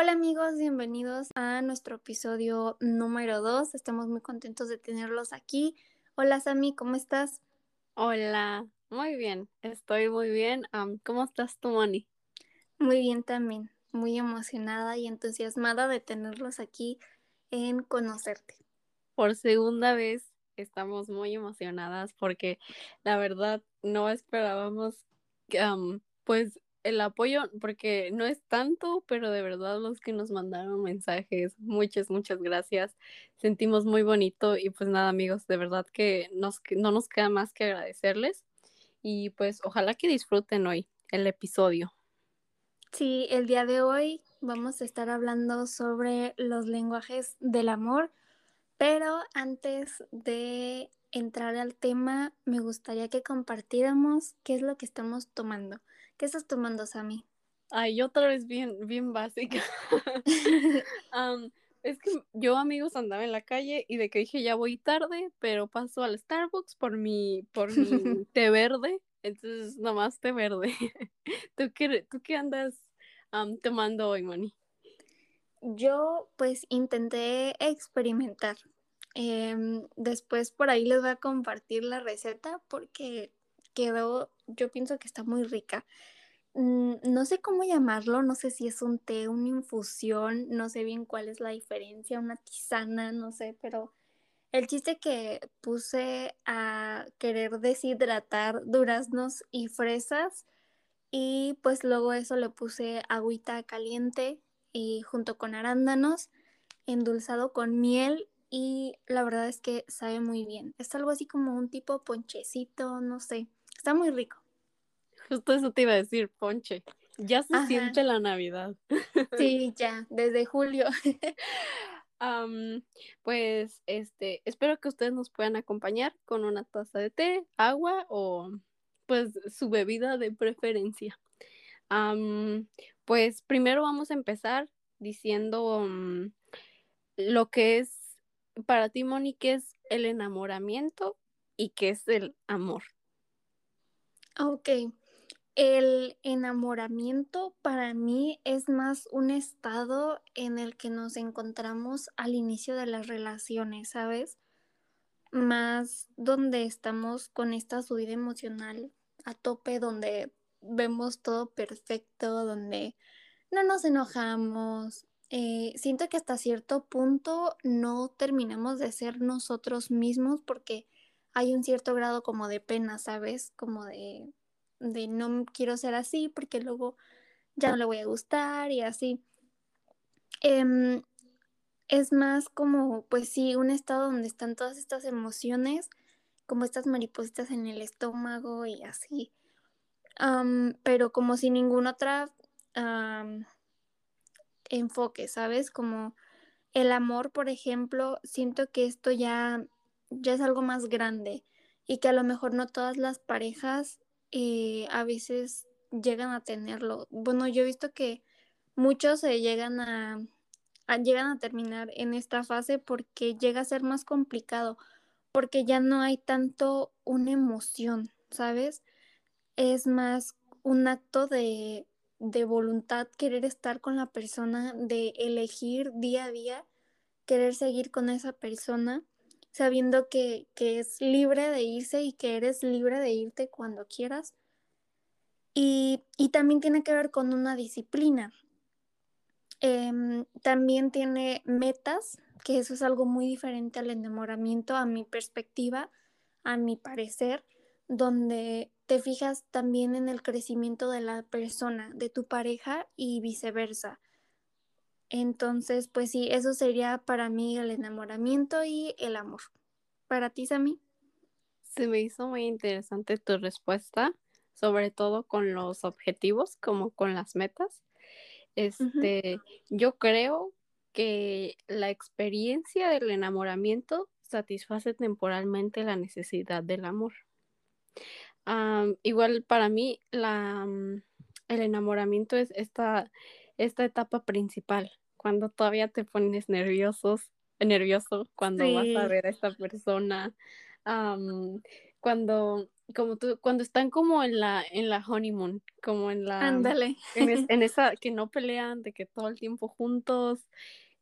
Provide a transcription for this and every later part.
Hola amigos, bienvenidos a nuestro episodio número 2. Estamos muy contentos de tenerlos aquí. Hola Sami, ¿cómo estás? Hola, muy bien, estoy muy bien. ¿Cómo estás tú, Moni? Muy bien también, muy emocionada y entusiasmada de tenerlos aquí en conocerte. Por segunda vez estamos muy emocionadas porque la verdad no esperábamos pues el apoyo, porque no es tanto, pero de verdad los que nos mandaron mensajes, muchas, muchas gracias. Sentimos muy bonito y pues nada, amigos, de verdad que nos, no nos queda más que agradecerles y pues ojalá que disfruten hoy el episodio. Sí, el día de hoy vamos a estar hablando sobre los lenguajes del amor, pero antes de entrar al tema, me gustaría que compartiéramos qué es lo que estamos tomando. ¿Qué estás tomando, Sammy? Ay, otra vez bien, bien básica. es que yo, amigos, andaba en la calle y de que dije ya voy tarde, pero paso al Starbucks por mi, por mi té verde. Entonces, nomás té verde. ¿Tú qué, tú qué andas tomando hoy, Moni? Yo, pues, intenté experimentar. Em, después por ahí les voy a compartir la receta porque quedó, yo pienso que está muy rica. Mm, no sé cómo llamarlo, no sé si es un té, una infusión, no sé bien cuál es la diferencia, una tisana, no sé, pero el chiste que puse a querer deshidratar duraznos y fresas y pues luego eso le puse agüita caliente y junto con arándanos, endulzado con miel y la verdad es que sabe muy bien. Es algo así como un tipo ponchecito, no sé. Está muy rico. Justo eso te iba a decir, ponche. Ya se siente la Navidad. Sí, ya, desde julio. pues, este, espero que ustedes nos puedan acompañar con una taza de té, agua o, pues, su bebida de preferencia. pues, primero vamos a empezar diciendo mm, lo que es para ti, Moni, ¿qué es el enamoramiento y qué es el amor? Ok, el enamoramiento para mí es más un estado en el que nos encontramos al inicio de las relaciones, ¿sabes? Más donde estamos con esta subida emocional a tope, donde vemos todo perfecto, donde no nos enojamos. Eh, siento que hasta cierto punto no terminamos de ser nosotros mismos porque hay un cierto grado como de pena, ¿sabes? Como de, de no quiero ser así porque luego ya no le voy a gustar y así. Em, es más como, pues sí, un estado donde están todas estas emociones, como estas maripositas en el estómago y así. pero como si ninguna otra enfoque, ¿sabes? Como el amor, por ejemplo, siento que esto ya, ya es algo más grande y que a lo mejor no todas las parejas eh, a veces llegan a tenerlo. Bueno, yo he visto que muchos se llegan a, llegan a terminar en esta fase porque llega a ser más complicado, porque ya no hay tanto una emoción, ¿sabes? Es más un acto de, de voluntad, querer estar con la persona, de elegir día a día, querer seguir con esa persona, sabiendo que, es libre de irse y que eres libre de irte cuando quieras. Y, también tiene que ver con una disciplina. Em, también tiene metas, que eso es algo muy diferente al enamoramiento, a mi perspectiva, a mi parecer, donde te fijas también en el crecimiento de la persona, de tu pareja y viceversa. Entonces, pues sí, eso sería para mí el enamoramiento y el amor. ¿Para ti, Sammy? Se me hizo muy interesante tu respuesta, sobre todo con los objetivos, como con las metas. Este, yo creo que la experiencia del enamoramiento satisface temporalmente la necesidad del amor igual para mí la, mm, el enamoramiento es esta, esta etapa principal, cuando todavía te pones nerviosos, nervioso cuando vas a ver a esta persona, cuando como tú, cuando están como en la, en la honeymoon, como en la, Ándale. en, en esa, que no pelean, de que todo el tiempo juntos,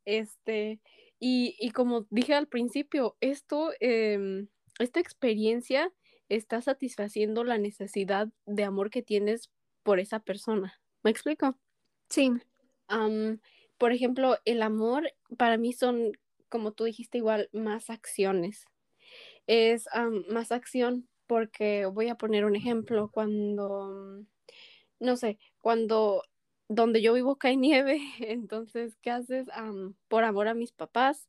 este, y, y como dije al principio, esto, em, esta experiencia está satisfaciendo la necesidad de amor que tienes por esa persona. ¿Me explico? Sí, Am, por ejemplo, el amor para mí son, como tú dijiste, igual más acciones. Es am, más acción porque voy a poner un ejemplo. Cuando, no sé, cuando donde yo vivo cae nieve, entonces, ¿qué haces? Am, por amor a mis papás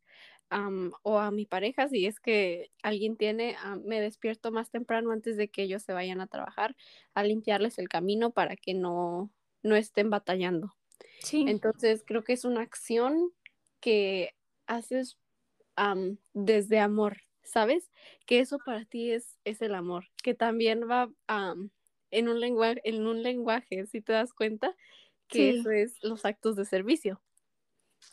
am, o a mi pareja, si es que alguien tiene, am, me despierto más temprano antes de que ellos se vayan a trabajar a limpiarles el camino para que no, no estén batallando. Sí, Entonces, creo que es una acción que haces desde amor, ¿sabes? Que eso para ti es, es el amor, que también va am, en un lenguaje, en un lenguaje, si te das cuenta, que sí, eso es los actos de servicio.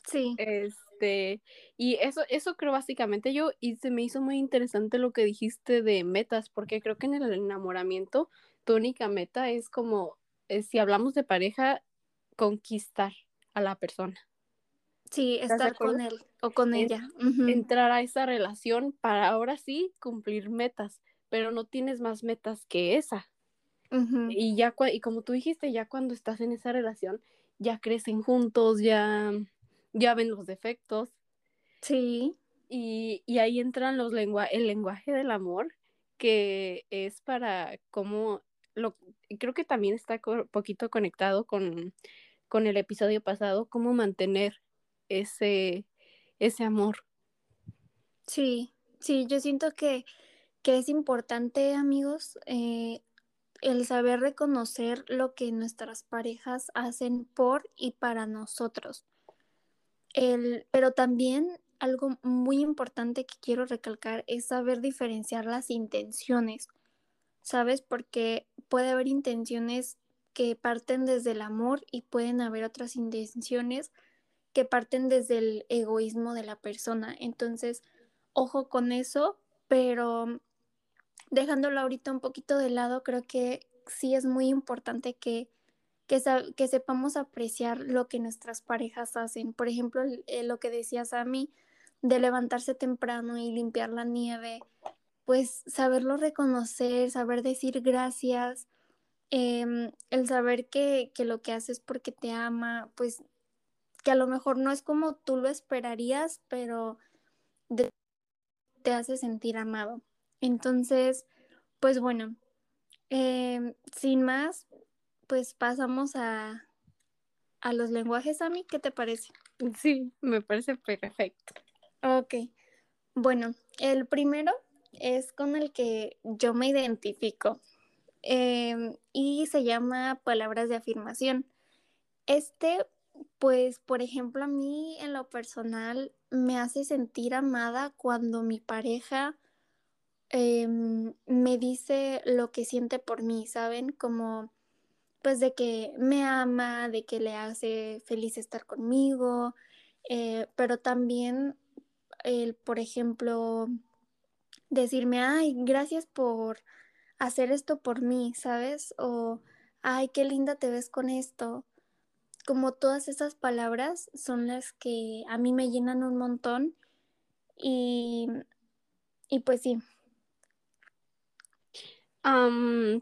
sí, Este, y eso, eso creo básicamente yo, y se me hizo muy interesante lo que dijiste de metas, porque creo que en el enamoramiento tu única meta es como, eh, si hablamos de pareja, conquistar a la persona. sí, ¿Estás de estar con él o con En- ella. Entrar a esa relación para ahora sí cumplir metas, pero no tienes más metas que esa. Y ya, y como tú dijiste, ya cuando estás en esa relación, ya crecen juntos, ya, ya ven los defectos Sí, y, y ahí entran los lengua el lenguaje del amor, que es para cómo, lo, creo que también está un poquito conectado con, con el episodio pasado, cómo mantener ese, ese amor. sí, sí, yo siento que, que es importante, amigos, eh, el saber reconocer lo que nuestras parejas hacen por y para nosotros. El, pero también algo muy importante que quiero recalcar es saber diferenciar las intenciones, ¿sabes? Porque puede haber intenciones que parten desde el amor y pueden haber otras intenciones que parten desde el egoísmo de la persona. Entonces, ojo con eso, pero dejándolo ahorita un poquito de lado, creo que sí es muy importante que, que, que sepamos apreciar lo que nuestras parejas hacen. Por ejemplo, eh, lo que decías a mí de levantarse temprano y limpiar la nieve, pues saberlo reconocer, saber decir gracias, eh, el saber que, que lo que haces porque te ama, pues que a lo mejor no es como tú lo esperarías, pero de, te hace sentir amado. Entonces, pues bueno, eh, sin más, pues pasamos a, a los lenguajes, a mí, ¿qué te parece? Sí, me parece perfecto. Ok, bueno, el primero es con el que yo me identifico eh, y se llama palabras de afirmación. Este, pues, por ejemplo, a mí en lo personal me hace sentir amada cuando mi pareja eh, me dice lo que siente por mí, ¿saben? Como, pues, de que me ama, de que le hace feliz estar conmigo, eh, pero también el, por ejemplo, decirme, ay, gracias por hacer esto por mí, ¿sabes? O, ay, qué linda te ves con esto. Como todas esas palabras son las que a mí me llenan un montón y, y pues sí.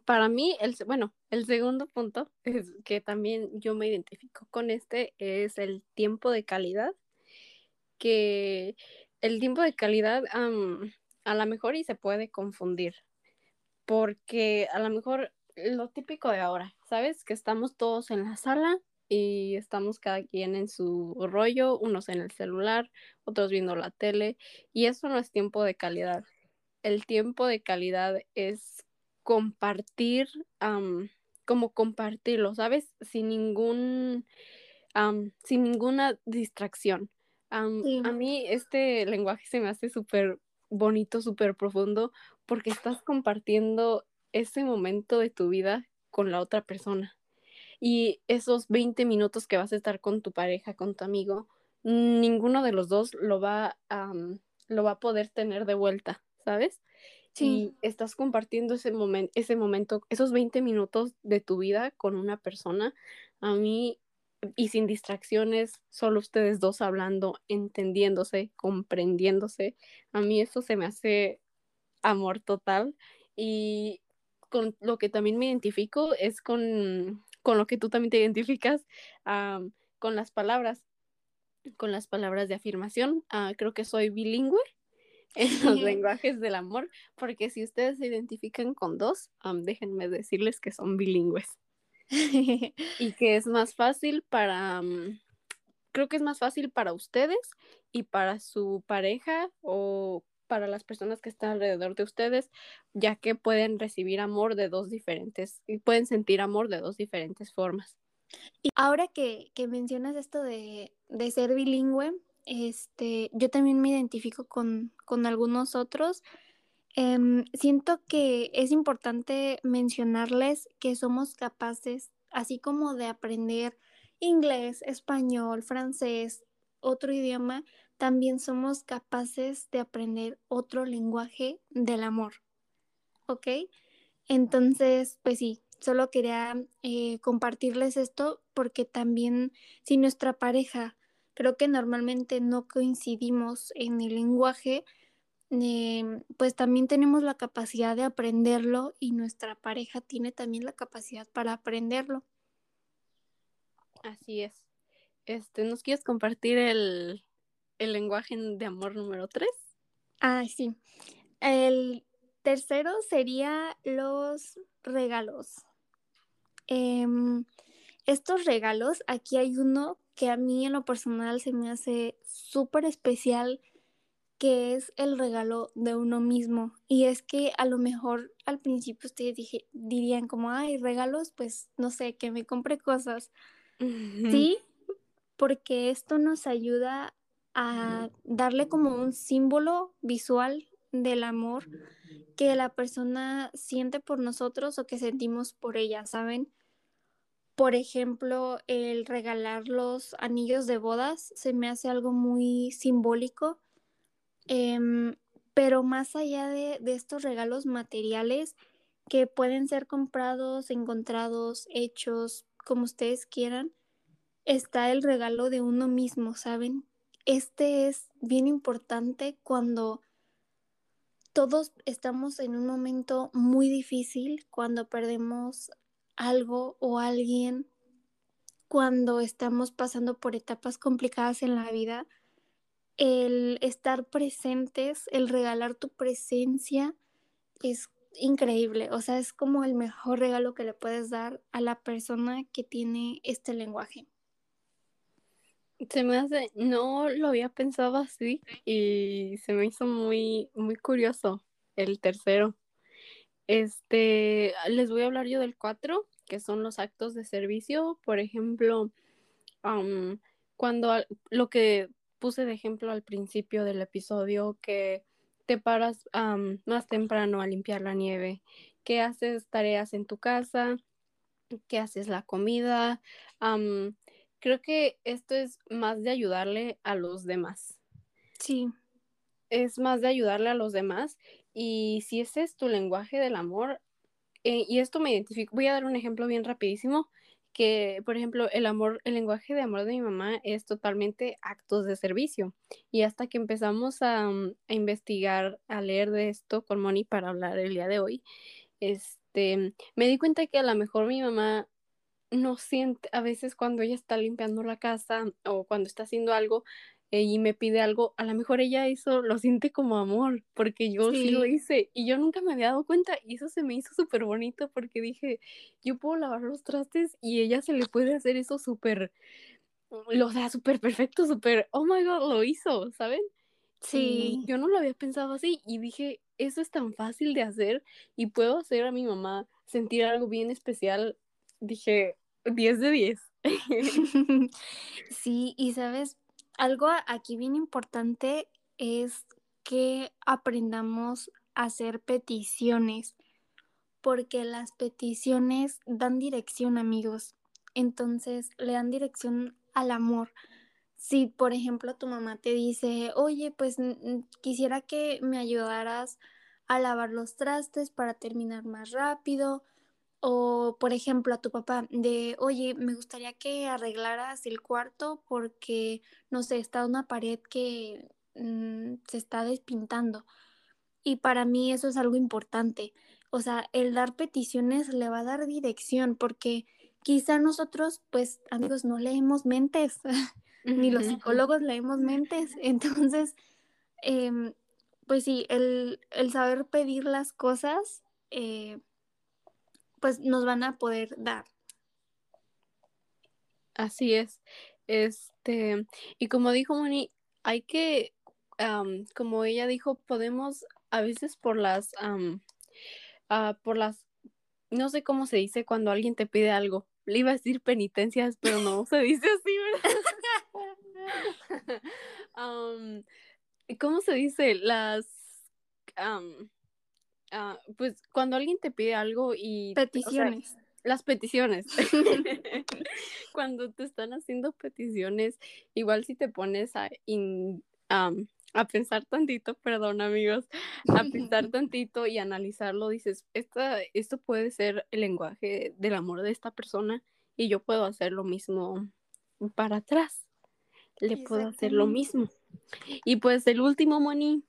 Para mí, el, bueno, el segundo punto es que también yo me identifico con este es el tiempo de calidad, que el tiempo de calidad a lo mejor y se puede confundir, porque a lo mejor lo típico de ahora, ¿sabes? Que estamos todos en la sala y estamos cada quien en su rollo, unos en el celular, otros viendo la tele, y eso no es tiempo de calidad. El tiempo de calidad es compartir, um, como compartirlo, ¿sabes? Sin ningún, um, sin ninguna distracción. Um, Sí, a mí este lenguaje se me hace súper bonito, súper profundo, porque estás compartiendo ese momento de tu vida con la otra persona. Y esos 20 minutos que vas a estar con tu pareja, con tu amigo, ninguno de los dos lo va, um, lo va a poder tener de vuelta, ¿sabes? y estás compartiendo ese, momento ese momento, esos 20 minutos de tu vida con una persona, a mí, y sin distracciones, solo ustedes dos hablando, entendiéndose, comprendiéndose, a mí eso se me hace amor total y con lo que también me identifico es con, con lo que tú también te identificas, con las palabras, con las palabras de afirmación. Ah, creo que soy bilingüe en los lenguajes del amor, porque si ustedes se identifican con dos, déjenme decirles que son bilingües. y que es más fácil para, creo que es más fácil para ustedes y para su pareja o para las personas que están alrededor de ustedes, ya que pueden recibir amor de dos diferentes, y pueden sentir amor de dos diferentes formas. Y ahora que, que mencionas esto de, de ser bilingüe, este, yo también me identifico con, con algunos otros. Em, siento que es importante mencionarles que somos capaces, así como de aprender inglés, español, francés, otro idioma, también somos capaces de aprender otro lenguaje del amor. ¿Ok? Entonces, pues sí, solo quería eh, compartirles esto porque también si nuestra pareja creo que normalmente no coincidimos en el lenguaje, em, pues también tenemos la capacidad de aprenderlo y nuestra pareja tiene también la capacidad para aprenderlo. Así es. Este, ¿nos quieres compartir el, el lenguaje de amor número tres? Ah, sí. El tercero sería los regalos. Em, estos regalos, aquí hay uno que a mí en lo personal se me hace súper especial, que es el regalo de uno mismo. Y es que a lo mejor al principio ustedes dirían como, ay, regalos, pues no sé, que me compre cosas. Sí, porque esto nos ayuda a darle como un símbolo visual del amor que la persona siente por nosotros o que sentimos por ella, ¿saben? Por ejemplo, el regalar los anillos de bodas se me hace algo muy simbólico, em, pero más allá de, de estos regalos materiales que pueden ser comprados, encontrados, hechos, como ustedes quieran, está el regalo de uno mismo, ¿saben? Este es bien importante cuando todos estamos en un momento muy difícil, cuando perdemos algo o alguien cuando estamos pasando por etapas complicadas en la vida, el estar presentes, el regalar tu presencia es increíble. O sea, es como el mejor regalo que le puedes dar a la persona que tiene este lenguaje. Se me hace, no lo había pensado así y se me hizo muy, muy curioso el tercero. Este, les voy a hablar yo del 4, que son los actos de servicio. Por ejemplo, cuando lo que puse de ejemplo al principio del episodio, que te paras más temprano a limpiar la nieve, que haces tareas en tu casa, que haces la comida. Creo que esto es más de ayudarle a los demás. Sí. Es más de ayudarle a los demás y si ese es tu lenguaje del amor, eh, y esto me identifico, voy a dar un ejemplo bien rapidísimo, que por ejemplo el amor, el lenguaje de amor de mi mamá es totalmente actos de servicio. Y hasta que empezamos a, mm, a investigar, a leer de esto con Moni para hablar el día de hoy, este, me di cuenta que a lo mejor mi mamá no siente, a veces cuando ella está limpiando la casa o cuando está haciendo algo, eh, y me pide algo, a lo mejor ella eso lo siente como amor, porque yo sí. lo hice y yo nunca me había dado cuenta y eso se me hizo súper bonito porque dije, yo puedo lavar los trastes y ella se le puede hacer eso súper, lo da súper perfecto, súper, oh my god, lo hizo, ¿saben? Sí. yo no lo había pensado así y dije, eso es tan fácil de hacer y puedo hacer a mi mamá sentir algo bien especial. Dije, 10 de 10. sí, y sabes, algo aquí bien importante es que aprendamos a hacer peticiones, porque las peticiones dan dirección, amigos. Entonces, le dan dirección al amor. Si, por ejemplo, tu mamá te dice, oye, pues quisiera que me ayudaras a lavar los trastes para terminar más rápido. O, por ejemplo, a tu papá de, oye, me gustaría que arreglaras el cuarto porque, no sé, está una pared que mm, se está despintando. Y para mí eso es algo importante. O sea, el dar peticiones le va a dar dirección porque quizá nosotros, pues, amigos, no leemos mentes, ni los psicólogos leemos mentes. Entonces, em, pues sí, el, saber pedir las cosas, eh, pues nos van a poder dar. Así es. Este, y como dijo Moni, hay que, como ella dijo, podemos a veces por las, ah, por las, no sé cómo se dice cuando alguien te pide algo. Le iba a decir penitencias, pero no se dice así, ¿verdad? ¿Cómo se dice? Las... Ah, pues cuando alguien te pide algo y... Peticiones. las peticiones. cuando te están haciendo peticiones, igual si te pones a, a pensar tantito, perdón amigos, a pensar tantito y analizarlo, dices, esta, esto puede ser el lenguaje del amor de esta persona y yo puedo hacer lo mismo para atrás. Le puedo hacer lo mismo. Y pues el último, Moni.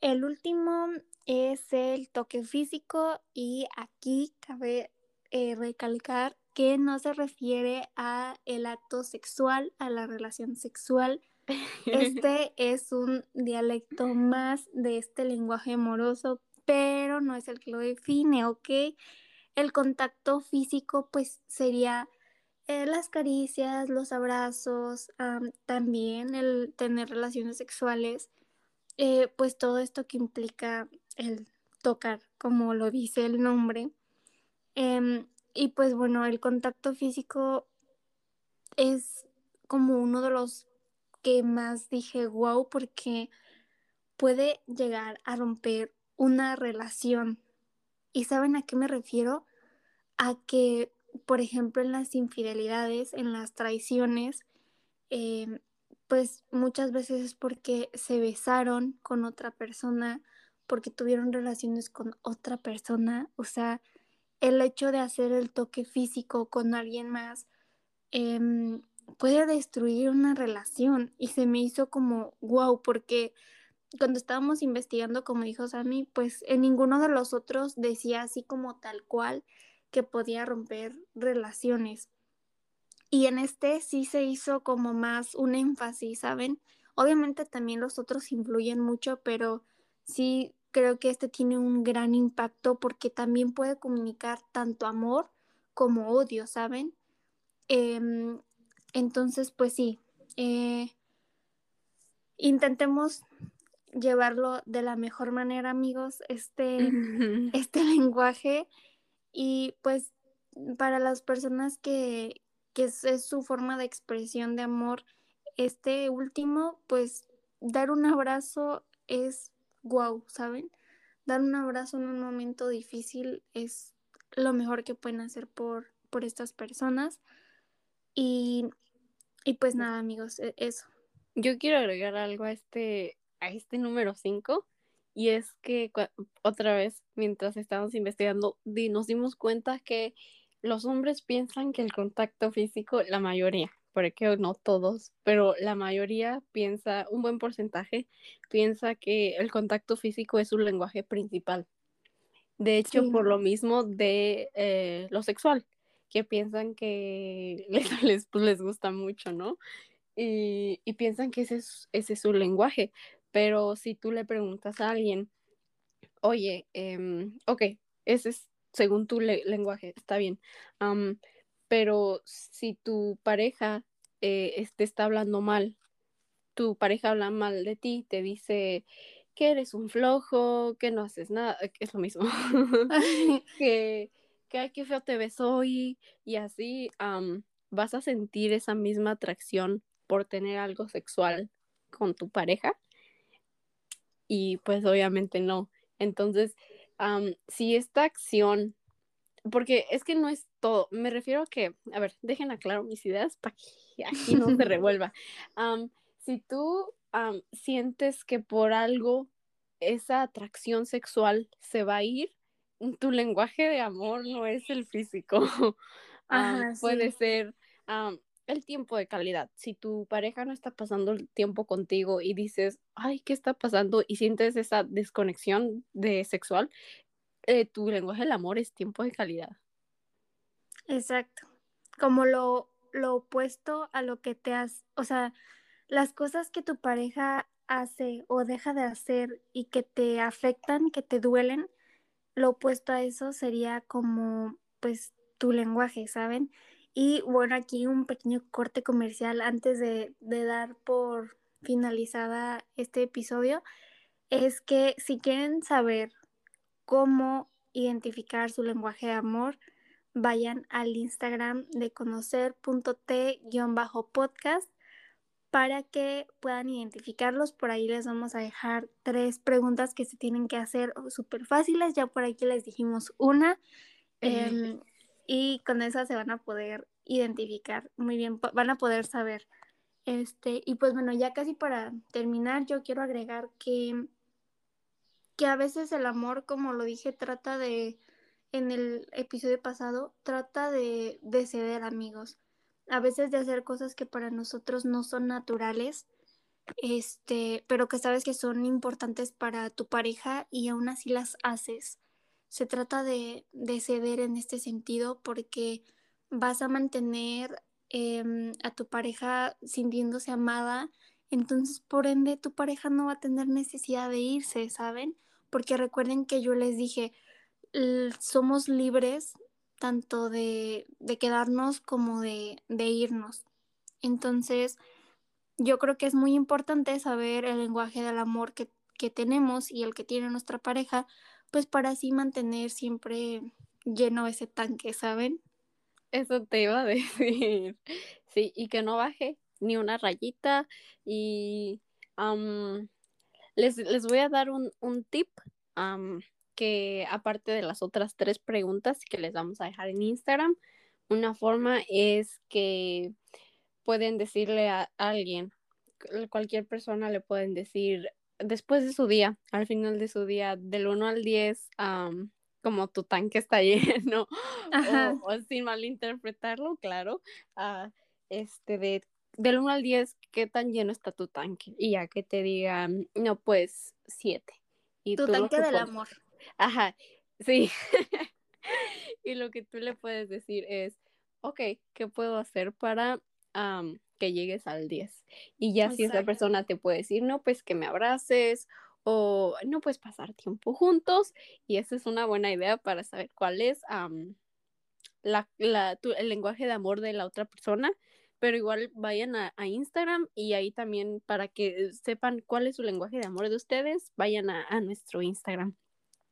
El último es el toque físico y aquí cabe eh, recalcar que no se refiere a el acto sexual, a la relación sexual. Este es un dialecto más de este lenguaje amoroso, pero no es el que lo define, ¿ok? El contacto físico pues sería eh, las caricias, los abrazos, también el tener relaciones sexuales, eh, pues todo esto que implica el tocar, como lo dice el nombre. Em, y pues bueno, el contacto físico es como uno de los que más dije, wow, porque puede llegar a romper una relación. ¿Y saben a qué me refiero? A que por ejemplo, en las infidelidades, en las traiciones, em, pues muchas veces es porque se besaron con otra persona, porque tuvieron relaciones con otra persona, o sea, el hecho de hacer el toque físico con alguien más em, puede destruir una relación y se me hizo como wow, porque cuando estábamos investigando, como dijo Sammy, pues en ninguno de los otros decía así como tal cual que podía romper relaciones. Y en este sí se hizo como más un énfasis, ¿saben? Obviamente también los otros influyen mucho, pero sí creo que este tiene un gran impacto porque también puede comunicar tanto amor como odio, ¿saben? Em, entonces, pues sí, eh, intentemos llevarlo de la mejor manera, amigos, este, este lenguaje y pues para las personas que, es, su forma de expresión de amor, este último, pues dar un abrazo es wow, ¿saben? Dar un abrazo en un momento difícil es lo mejor que pueden hacer por, por estas personas. Y, y pues nada, amigos, e, eso. Yo quiero agregar algo a este, a este número 5 y es que otra vez, mientras estábamos investigando, nos dimos cuenta que los hombres piensan que el contacto físico, la mayoría, porque no todos, pero la mayoría piensa, un buen porcentaje, piensa que el contacto físico es su lenguaje principal. De hecho, por lo mismo de eh, lo sexual, que piensan que les, pues, les, gusta mucho, ¿no? Y, y piensan que ese ese es su lenguaje, pero si tú le preguntas a alguien, oye, em, ok, ese es según tu lenguaje, está bien. pero si tu pareja eh, te está hablando mal, tu pareja habla mal de ti, te dice que eres un flojo, que no haces nada, es lo mismo. que, que ay, qué feo te ves hoy, y así vas a sentir esa misma atracción por tener algo sexual con tu pareja y pues obviamente no. Entonces, si esta acción, porque es que no es todo, me refiero a que, a ver, dejen aclaro mis ideas para que aquí no se revuelva. si tú sientes que por algo esa atracción sexual se va a ir, tu lenguaje de amor no es el físico. Ajá, puede ser el tiempo de calidad. Si tu pareja no está pasando el tiempo contigo y dices, ay, ¿qué está pasando? Y sientes esa desconexión de sexual, eh, tu lenguaje del amor es tiempo de calidad. Exacto. Como lo, lo opuesto a lo que te has, o sea, las cosas que tu pareja hace o deja de hacer y que te afectan, que te duelen, lo opuesto a eso sería como, pues, tu lenguaje, ¿saben? Y bueno, aquí un pequeño corte comercial antes de, de dar por finalizada este episodio, es que si quieren saber cómo identificar su lenguaje de amor, vayan al Instagram de conocer.t-podcast para que puedan identificarlos. Por ahí les vamos a dejar tres preguntas que se tienen que hacer súper fáciles. Ya por aquí les dijimos una. Eh, y con eso se van a poder identificar muy bien, van a poder saber. Este, y pues bueno, ya casi para terminar, yo quiero agregar que, que a veces el amor, como lo dije, trata de, en el episodio pasado, trata de, de ceder amigos. A veces de hacer cosas que para nosotros no son naturales, este, pero que sabes que son importantes para tu pareja y aún así las haces se trata de, de ceder en este sentido porque vas a mantener eh, a tu pareja sintiéndose amada, entonces por ende tu pareja no va a tener necesidad de irse, ¿saben? Porque recuerden que yo les dije, somos libres tanto de, de quedarnos como de, de irnos. Entonces, yo creo que es muy importante saber el lenguaje del amor que, que tenemos y el que tiene nuestra pareja, pues para así mantener siempre lleno ese tanque, ¿saben? Eso te iba a decir. Sí, y que no baje ni una rayita. Y les, les, voy a dar un, un tip que aparte de las otras tres preguntas que les vamos a dejar en Instagram, una forma es que pueden decirle a alguien, cualquier persona le pueden decir, después de su día, al final de su día, del 1 al 10, como tu tanque está lleno, o, sin malinterpretarlo, claro, uh, este de del 1 al 10, ¿qué tan lleno está tu tanque? Y ya que te digan, no, pues 7. Y tu tanque del amor. Ajá, sí. y lo que tú le puedes decir es, ok, ¿qué puedo hacer para que llegues al 10. Y ya si esa persona te puede decir, no, pues que me abraces o no, pues pasar tiempo juntos. Y esa es una buena idea para saber cuál es la, el lenguaje de amor de la otra persona. Pero igual vayan a, Instagram y ahí también para que sepan cuál es su lenguaje de amor de ustedes, vayan a, a nuestro Instagram.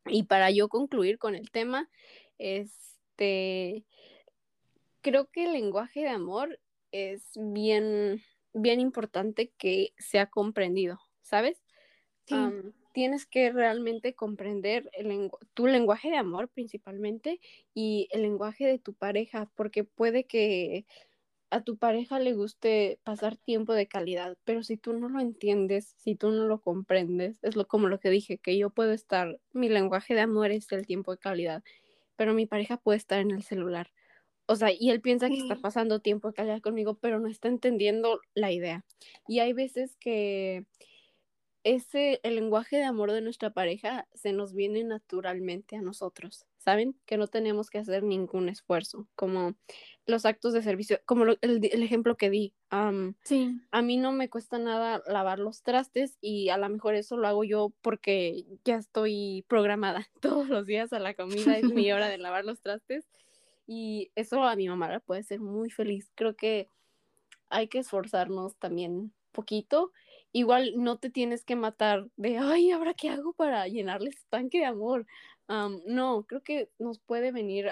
Y para yo concluir con el tema, este, creo que el lenguaje de amor es bien, bien importante que sea comprendido, ¿sabes? tienes que realmente comprender el tu lenguaje de amor principalmente y el lenguaje de tu pareja, porque puede que a tu pareja le guste pasar tiempo de calidad, pero si tú no lo entiendes, si tú no lo comprendes, es lo como lo que dije, que yo puedo estar, mi lenguaje de amor es el tiempo de calidad, pero mi pareja puede estar en el celular o sea, y él piensa que está pasando tiempo callar conmigo, pero no está entendiendo la idea. Y hay veces que ese, el lenguaje de amor de nuestra pareja se nos viene naturalmente a nosotros, ¿saben? Que no tenemos que hacer ningún esfuerzo, como los actos de servicio, como el, el, ejemplo que di. sí. A mí no me cuesta nada lavar los trastes y a lo mejor eso lo hago yo porque ya estoy programada todos los días a la comida, es mi hora de lavar los trastes y eso a mi mamá la puede ser muy feliz. Creo que hay que esforzarnos también poquito. Igual no te tienes que matar de, ay, ¿ahora qué hago para llenarle este tanque de amor? no, creo que nos puede venir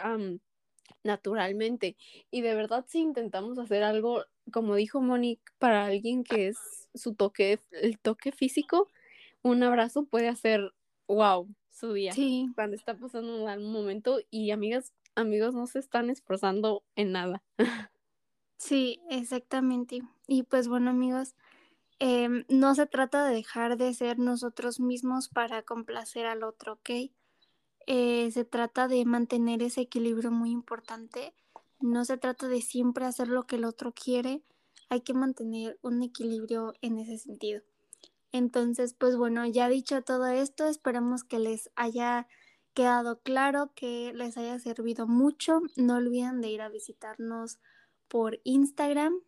naturalmente. Y de verdad, si intentamos hacer algo, como dijo Monique, para alguien que es su toque, el toque físico, un abrazo puede hacer, wow, su día. Sí. Cuando está pasando un mal momento. Y amigas, amigos no se están esforzando en nada. Sí, exactamente. Y pues bueno amigos, em, no se trata de dejar de ser nosotros mismos para complacer al otro, ¿ok? Eh, se trata de mantener ese equilibrio muy importante. No se trata de siempre hacer lo que el otro quiere. Hay que mantener un equilibrio en ese sentido. Entonces, pues bueno, ya dicho todo esto, esperamos que les haya quedado claro, que les haya servido mucho. No olviden de ir a visitarnos por Instagram.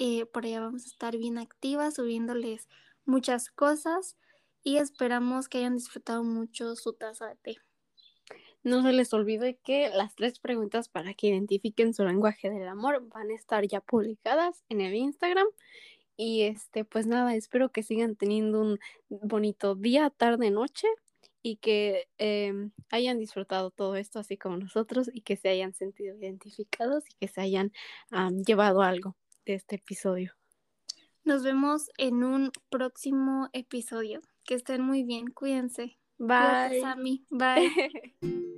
Eh, por allá vamos a estar bien activas, subiéndoles muchas cosas y esperamos que hayan disfrutado mucho su taza de té. No se les olvide que las tres preguntas para que identifiquen su lenguaje del amor van a estar ya publicadas en el Instagram y este, pues nada, espero que sigan teniendo un bonito día, tarde, noche y que em, hayan disfrutado todo esto así como nosotros y que se hayan sentido identificados y que se hayan llevado algo de este episodio. Nos vemos en un próximo episodio. Que estén muy bien, cuídense. Bye. Sammy. Bye.